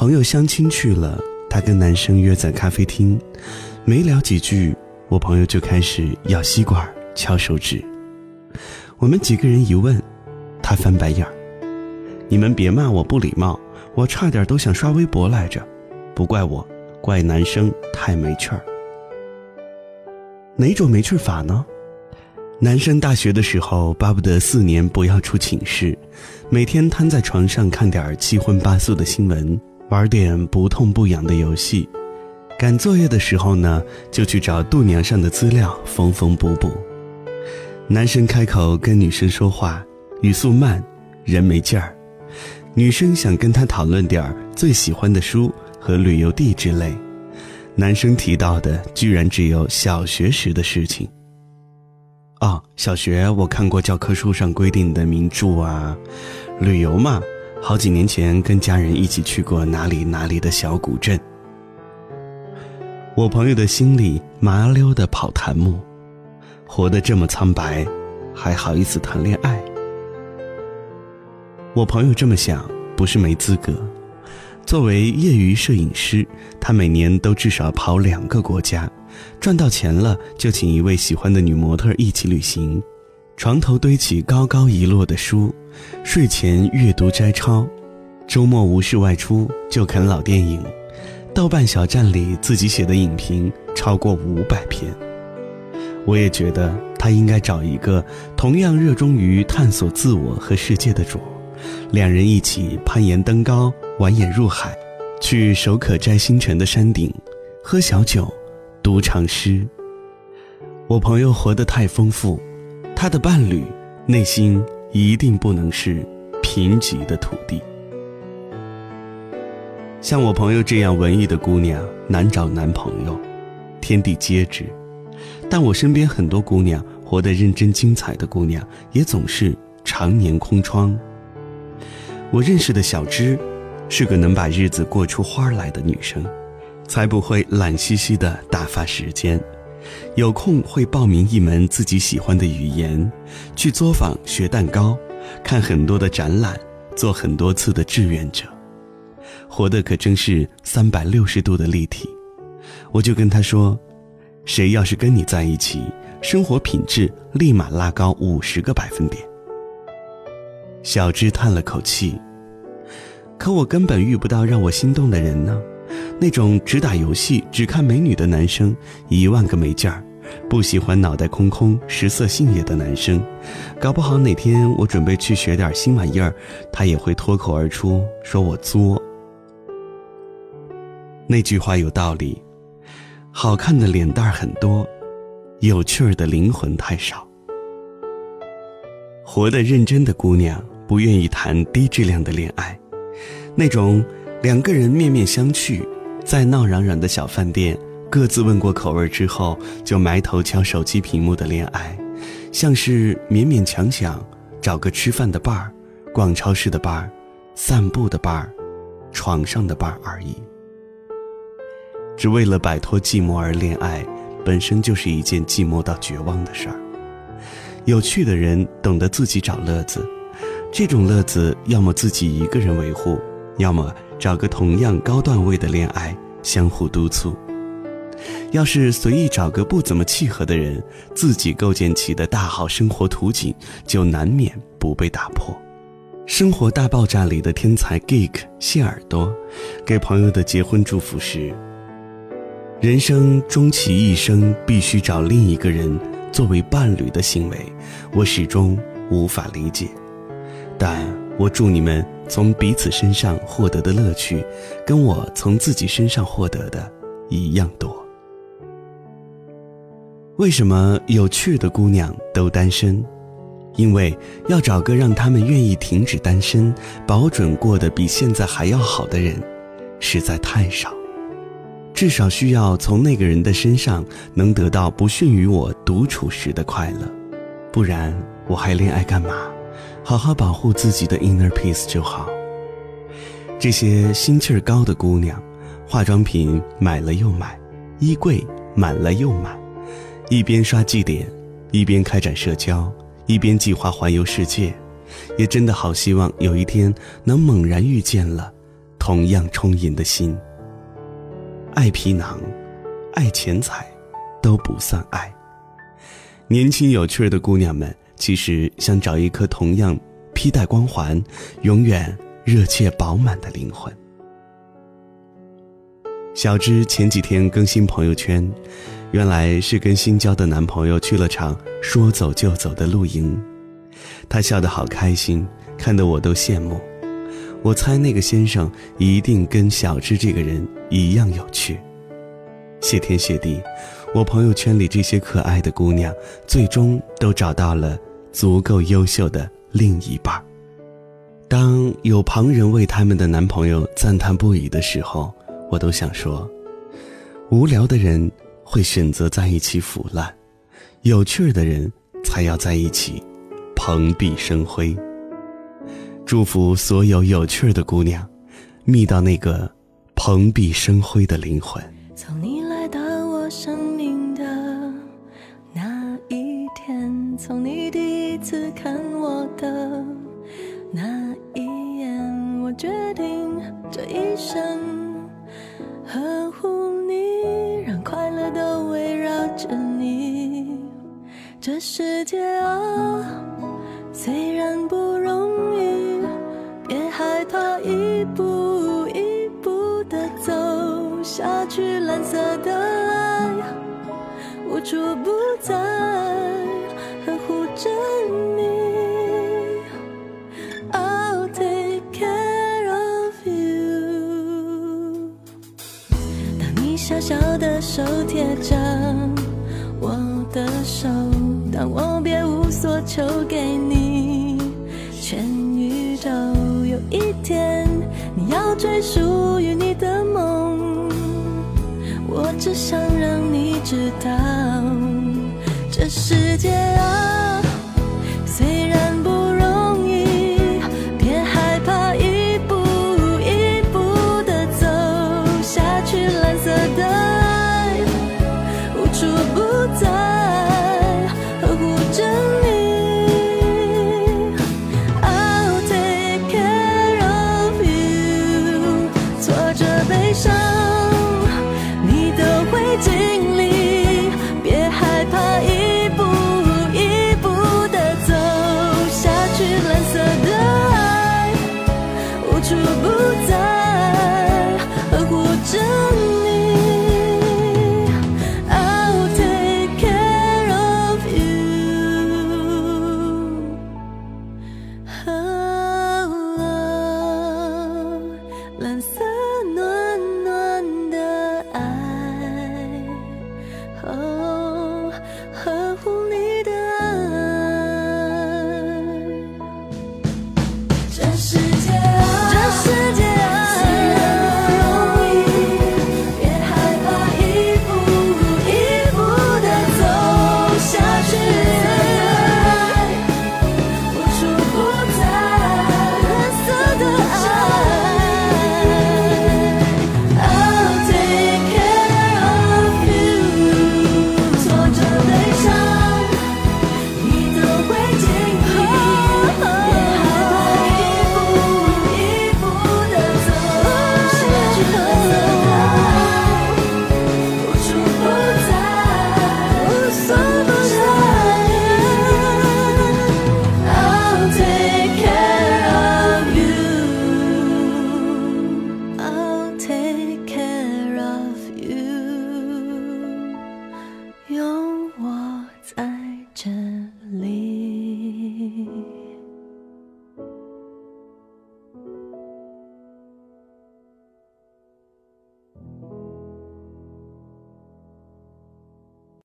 朋友相亲去了，他跟男生约在咖啡厅，没聊几句，我朋友就开始咬吸管、敲手指。我们几个人一问，他翻白眼儿：“你们别骂我不礼貌，我差点都想刷微博来着，不怪我，怪男生太没趣儿。哪种没趣法呢？男生大学的时候巴不得四年不要出寝室，每天瘫在床上看点七荤八素的新闻，玩点不痛不痒的游戏。赶作业的时候呢，就去找度娘上的资料缝缝补补。男生开口跟女生说话，语速慢，人没劲儿。女生想跟他讨论点最喜欢的书和旅游地之类，男生提到的居然只有小学时的事情。哦，小学我看过教科书上规定的名著啊，旅游嘛，好几年前跟家人一起去过哪里哪里的小古镇。我朋友的心里麻溜的跑檀木，活得这么苍白，还好意思谈恋爱？我朋友这么想，不是没资格。作为业余摄影师，他每年都至少跑两个国家。赚到钱了，就请一位喜欢的女模特一起旅行，床头堆起高高一摞的书，睡前阅读摘抄，周末无事外出就啃老电影，豆瓣小站里自己写的影评超过五百篇。我也觉得他应该找一个同样热衷于探索自我和世界的主，两人一起攀岩登高，玩眼入海，去手可摘星辰的山顶，喝小酒。读长诗。我朋友活得太丰富，他的伴侣内心一定不能是贫瘠的土地。像我朋友这样文艺的姑娘难找男朋友，天地皆知。但我身边很多姑娘活得认真精彩的姑娘，也总是常年空窗。我认识的小芝，是个能把日子过出花来的女生。才不会懒兮兮的打发时间，有空会报名一门自己喜欢的语言，去作坊学蛋糕，看很多的展览，做很多次的志愿者，活的可真是三百六十度的立体。我就跟他说，谁要是跟你在一起，生活品质立马拉高五十个百分点。小芝叹了口气，可我根本遇不到让我心动的人呢。那种只打游戏、只看美女的男生，一万个没劲儿；不喜欢脑袋空空、食色性也的男生，搞不好哪天我准备去学点新玩意儿，他也会脱口而出说我作。那句话有道理：好看的脸蛋很多，有趣儿的灵魂太少。活得认真的姑娘不愿意谈低质量的恋爱，那种两个人面面相觑。在闹嚷嚷的小饭店，各自问过口味之后，就埋头敲手机屏幕的恋爱，像是勉勉强强找个吃饭的伴儿、逛超市的伴儿、散步的伴儿、床上的伴儿而已。只为了摆脱寂寞而恋爱，本身就是一件寂寞到绝望的事儿。有趣的人懂得自己找乐子，这种乐子要么自己一个人维护，要么。找个同样高段位的恋爱，相互督促。要是随意找个不怎么契合的人，自己构建起的大好生活图景就难免不被打破。《生活大爆炸》里的天才 geek 谢耳朵，给朋友的结婚祝福是：人生终其一生必须找另一个人作为伴侣的行为，我始终无法理解。但我祝你们。从彼此身上获得的乐趣，跟我从自己身上获得的一样多。为什么有趣的姑娘都单身？因为要找个让他们愿意停止单身、保准过得比现在还要好的人，实在太少。至少需要从那个人的身上能得到不逊于我独处时的快乐，不然我还恋爱干嘛？好好保护自己的 inner peace 就好。这些心气儿高的姑娘，化妆品买了又买，衣柜满了又满，一边刷绩点，一边开展社交，一边计划环游世界，也真的好希望有一天能猛然遇见了同样充盈的心。爱皮囊，爱钱财，都不算爱。年轻有趣的姑娘们，其实想找一颗同样披戴光环、永远热切饱满的灵魂。小芝前几天更新朋友圈，原来是跟新交的男朋友去了场说走就走的露营，她笑得好开心，看得我都羡慕。我猜那个先生一定跟小芝这个人一样有趣。谢天谢地，我朋友圈里这些可爱的姑娘，最终都找到了足够优秀的另一半。当有旁人为他们的男朋友赞叹不已的时候，我都想说，无聊的人会选择在一起腐烂，有趣的人才要在一起蓬荜生辉。祝福所有有趣的姑娘，觅到那个蓬荜生辉的灵魂。从你来到我生命的那一天，从你第一次看我的那一眼，我决定这一生。呵护你，让快乐都围绕着你。这世界啊，虽然不容易，别害怕一步一步的走下去。蓝色的爱无处不在，小的手贴着我的手当我别无所求给你全宇宙有一天你要追属于你的梦。我只想让你知道这世界啊虽然不容易别害怕一步一步的走下去蓝色的